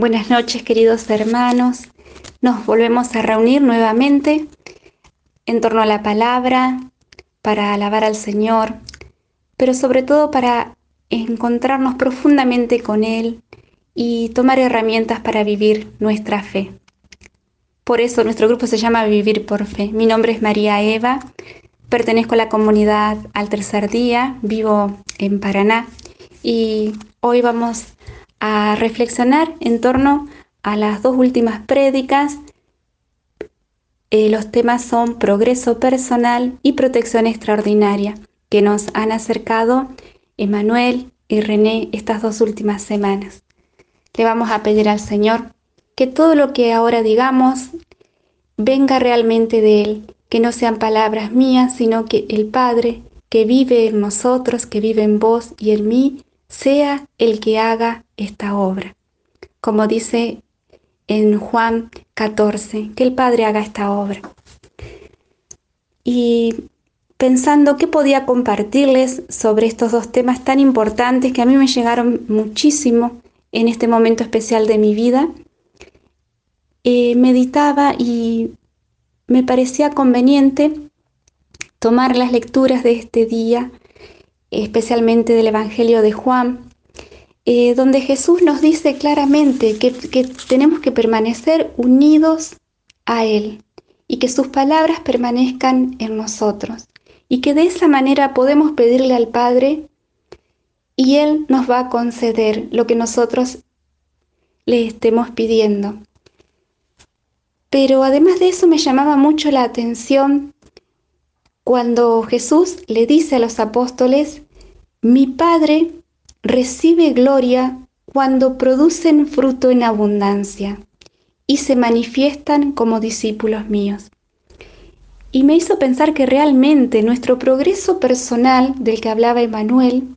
Buenas noches, queridos hermanos. Nos volvemos a reunir nuevamente en torno a la palabra para alabar al Señor, pero sobre todo para encontrarnos profundamente con Él y tomar herramientas para vivir nuestra fe. Por eso nuestro grupo se llama Vivir por Fe. Mi nombre es María Eva, pertenezco a la comunidad al tercer día, vivo en Paraná y hoy vamos a reflexionar en torno a las dos últimas prédicas. Eh, los temas son progreso personal y protección extraordinaria, que nos han acercado Emanuel y René estas dos últimas semanas. Le vamos a pedir al Señor que todo lo que ahora digamos venga realmente de Él, que no sean palabras mías, sino que el Padre que vive en nosotros, que vive en vos y en mí, sea el que haga esta obra. Como dice en Juan 14, que el Padre haga esta obra. Y pensando qué podía compartirles sobre estos dos temas tan importantes que a mí me llegaron muchísimo en este momento especial de mi vida, eh, meditaba y me parecía conveniente tomar las lecturas de este día especialmente del Evangelio de Juan, eh, donde Jesús nos dice claramente que, que tenemos que permanecer unidos a Él y que sus palabras permanezcan en nosotros y que de esa manera podemos pedirle al Padre y Él nos va a conceder lo que nosotros le estemos pidiendo. Pero además de eso me llamaba mucho la atención cuando Jesús le dice a los apóstoles, mi Padre recibe gloria cuando producen fruto en abundancia y se manifiestan como discípulos míos. Y me hizo pensar que realmente nuestro progreso personal del que hablaba Emanuel,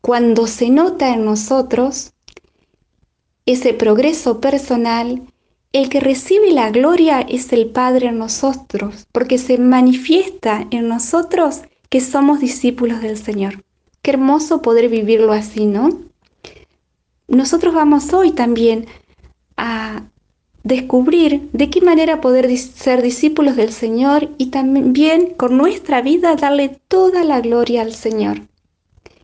cuando se nota en nosotros, ese progreso personal el que recibe la gloria es el Padre en nosotros, porque se manifiesta en nosotros que somos discípulos del Señor. Qué hermoso poder vivirlo así, ¿no? Nosotros vamos hoy también a descubrir de qué manera poder ser discípulos del Señor y también con nuestra vida darle toda la gloria al Señor.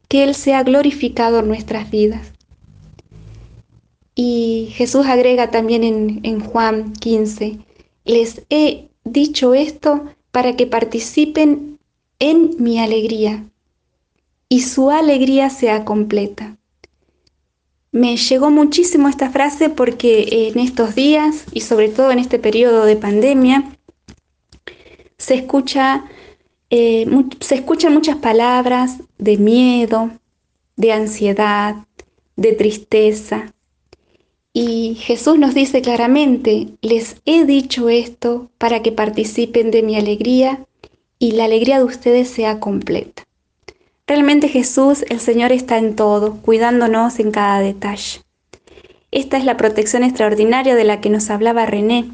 Que Él sea glorificado en nuestras vidas. Y Jesús agrega también en, Juan 15, les he dicho esto para que participen en mi alegría y su alegría sea completa. Me llegó muchísimo esta frase porque en estos días y sobre todo en este periodo de pandemia se escucha eh, se escuchan muchas palabras de miedo, de ansiedad, de tristeza, y Jesús nos dice claramente, les he dicho esto para que participen de mi alegría y la alegría de ustedes sea completa. Realmente Jesús, el Señor, está en todo, cuidándonos en cada detalle. Esta es la protección extraordinaria de la que nos hablaba René,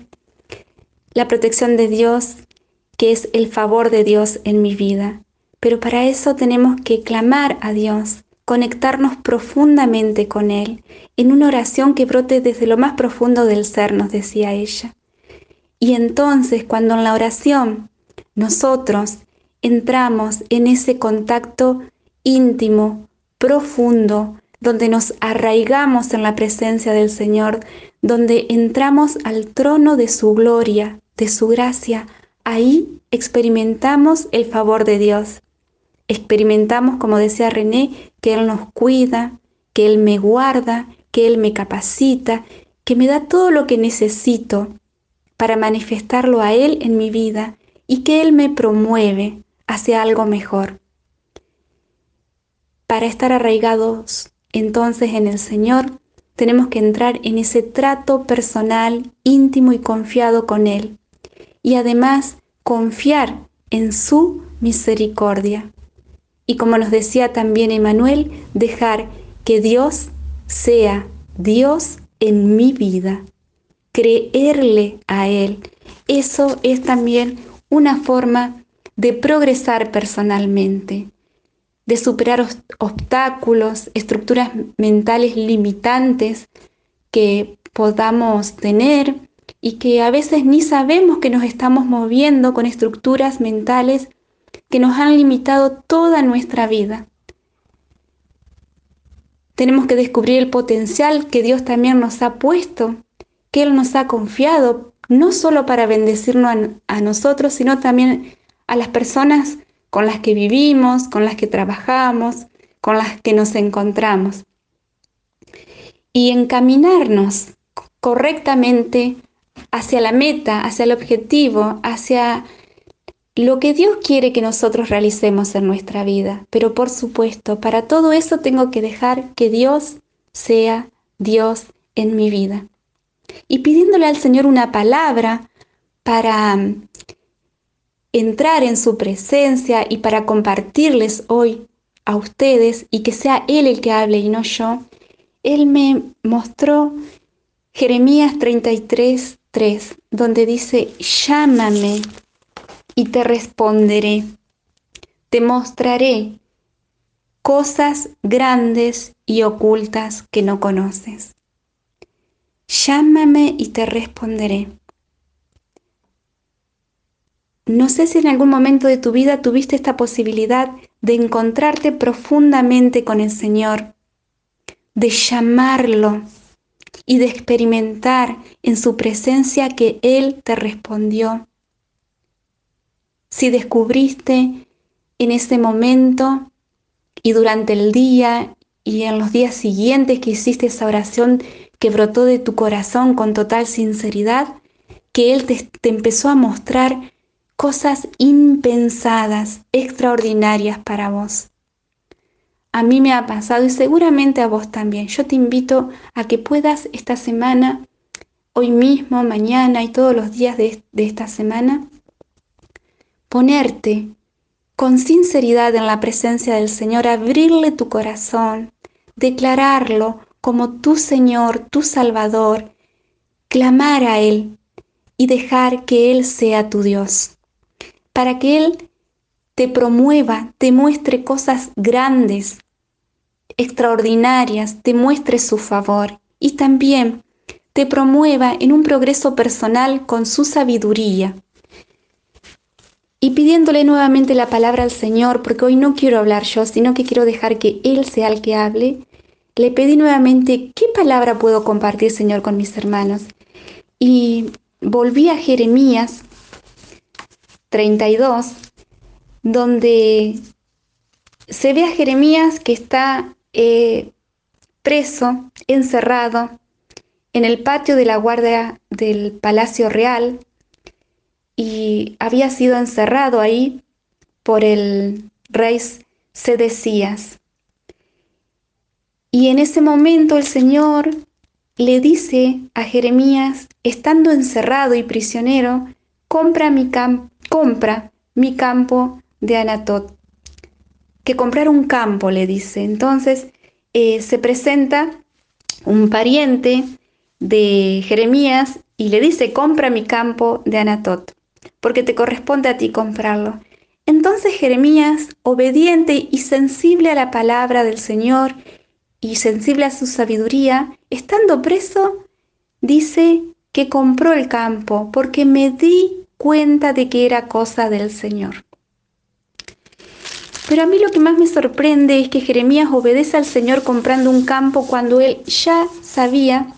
la protección de Dios, que es el favor de Dios en mi vida. Pero para eso tenemos que clamar a Dios, conectarnos profundamente con Él, en una oración que brote desde lo más profundo del ser, nos decía ella. Y entonces, cuando en la oración nosotros entramos en ese contacto íntimo, profundo, donde nos arraigamos en la presencia del Señor, donde entramos al trono de su gloria, de su gracia, ahí experimentamos el favor de Dios. Experimentamos, como decía René, que Él nos cuida, que Él me guarda, que Él me capacita, que me da todo lo que necesito para manifestarlo a Él en mi vida y que Él me promueve hacia algo mejor. Para estar arraigados entonces en el Señor, tenemos que entrar en ese trato personal, íntimo y confiado con Él. Y además confiar en su misericordia y como nos decía también Emanuel, dejar que Dios sea Dios en mi vida, creerle a Él. Eso es también una forma de progresar personalmente, de superar obstáculos, estructuras mentales limitantes que podamos tener y que a veces ni sabemos que nos estamos moviendo con estructuras mentales que nos han limitado toda nuestra vida. Tenemos que descubrir el potencial que Dios también nos ha puesto, que Él nos ha confiado, no solo para bendecirnos a, a nosotros, sino también a las personas con las que vivimos, con las que trabajamos, con las que nos encontramos. Y encaminarnos correctamente hacia la meta, hacia el objetivo, hacia lo que Dios quiere que nosotros realicemos en nuestra vida. Pero por supuesto, para todo eso tengo que dejar que Dios sea Dios en mi vida. Y pidiéndole al Señor una palabra para mm, entrar en su presencia y para compartirles hoy a ustedes y que sea Él el que hable y no yo, Él me mostró Jeremías 33, 3, donde dice, llámame y te responderé, te mostraré cosas grandes y ocultas que no conoces. Llámame y te responderé. No sé si en algún momento de tu vida tuviste esta posibilidad de encontrarte profundamente con el Señor, de llamarlo y de experimentar en su presencia que Él te respondió. Si descubriste en ese momento y durante el día y en los días siguientes que hiciste esa oración que brotó de tu corazón con total sinceridad, que Él te, empezó a mostrar cosas impensadas, extraordinarias para vos. A mí me ha pasado y seguramente a vos también. Yo te invito a que puedas esta semana, hoy mismo, mañana y todos los días de, esta semana, ponerte con sinceridad en la presencia del Señor, abrirle tu corazón, declararlo como tu Señor, tu Salvador, clamar a Él y dejar que Él sea tu Dios, para que Él te promueva, te muestre cosas grandes, extraordinarias, te muestre su favor y también te promueva en un progreso personal con su sabiduría. Y pidiéndole nuevamente la palabra al Señor, porque hoy no quiero hablar yo, sino que quiero dejar que Él sea el que hable, le pedí nuevamente, ¿qué palabra puedo compartir, Señor, con mis hermanos? Y volví a Jeremías 32, donde se ve a Jeremías que está eh, preso, encerrado en el patio de la guardia del Palacio Real y había sido encerrado ahí por el rey Sedecías. Y en ese momento el Señor le dice a Jeremías, estando encerrado y prisionero, compra mi, compra mi campo de Anatot. Que comprar un campo, le dice. Entonces eh, se presenta un pariente de Jeremías y le dice, compra mi campo de Anatot, porque te corresponde a ti comprarlo. Entonces Jeremías, obediente y sensible a la palabra del Señor y sensible a su sabiduría, estando preso, dice que compró el campo porque me di cuenta de que era cosa del Señor. Pero a mí lo que más me sorprende es que Jeremías obedece al Señor comprando un campo cuando él ya sabía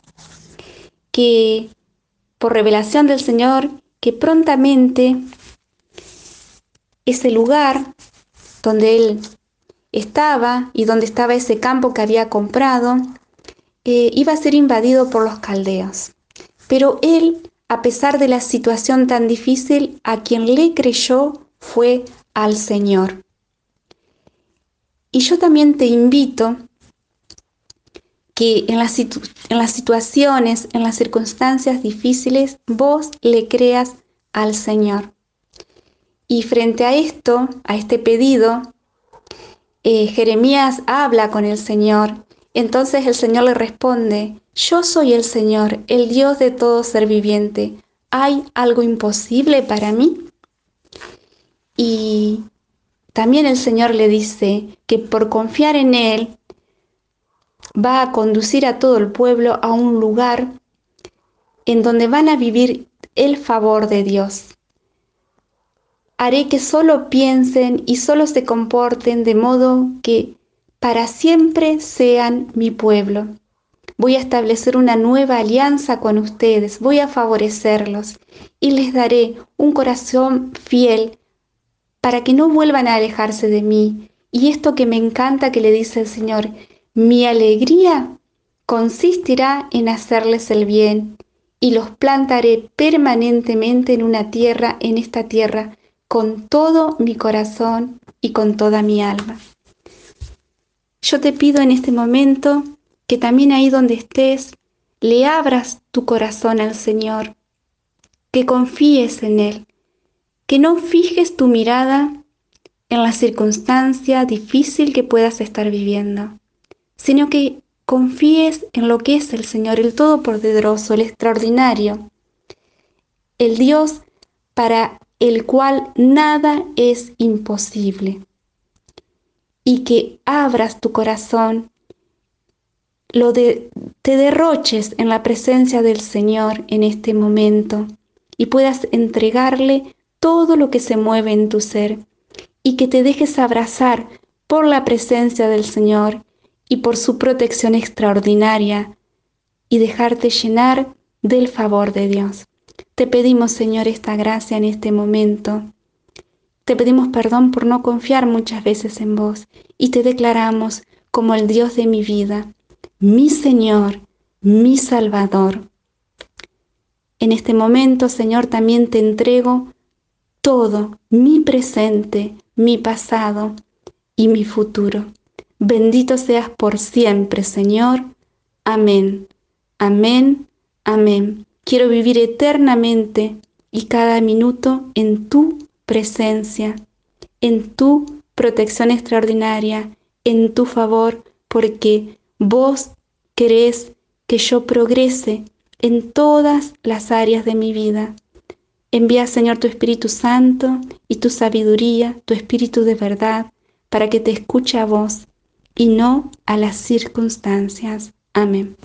que, por revelación del Señor, que prontamente ese lugar donde él estaba y donde estaba ese campo que había comprado, eh, iba a ser invadido por los caldeos. Pero él a pesar de la situación tan difícil, a quien le creyó fue al Señor. Y yo también te invito que en las, en las situaciones, en las circunstancias difíciles, vos le creas al Señor. Y frente a esto, a este pedido, eh, Jeremías habla con el Señor. Entonces el Señor le responde, yo soy el Señor, el Dios de todo ser viviente. ¿Hay algo imposible para mí? Y también el Señor le dice que por confiar en Él, va a conducir a todo el pueblo a un lugar en donde van a vivir el favor de Dios. Haré que solo piensen y solo se comporten de modo que para siempre sean mi pueblo. Voy a establecer una nueva alianza con ustedes, voy a favorecerlos y les daré un corazón fiel para que no vuelvan a alejarse de mí. Y esto que me encanta que le dice el Señor, mi alegría consistirá en hacerles el bien y los plantaré permanentemente en una tierra, en esta tierra, con todo mi corazón y con toda mi alma. Yo te pido en este momento que también ahí donde estés, le abras tu corazón al Señor, que confíes en Él, que no fijes tu mirada en la circunstancia difícil que puedas estar viviendo, sino que confíes en lo que es el Señor, el Todopoderoso, el extraordinario, el Dios para el cual nada es imposible. Y que abras tu corazón, lo de, te derroches en la presencia del Señor en este momento y puedas entregarle todo lo que se mueve en tu ser y que te dejes abrazar por la presencia del Señor y por su protección extraordinaria y dejarte llenar del favor de Dios. Te pedimos, Señor, esta gracia en este momento. Te pedimos perdón por no confiar muchas veces en vos y te declaramos como el Dios de mi vida, mi Señor, mi Salvador. En este momento, Señor, también te entrego todo, mi presente, mi pasado y mi futuro. Bendito seas por siempre, Señor. Amén. Amén. Amén. Quiero vivir eternamente y cada minuto en tu presencia, en tu protección extraordinaria, en tu favor, porque vos querés que yo progrese en todas las áreas de mi vida. Envía, Señor, tu Espíritu Santo y tu sabiduría, tu Espíritu de verdad, para que te escuche a vos y no a las circunstancias. Amén.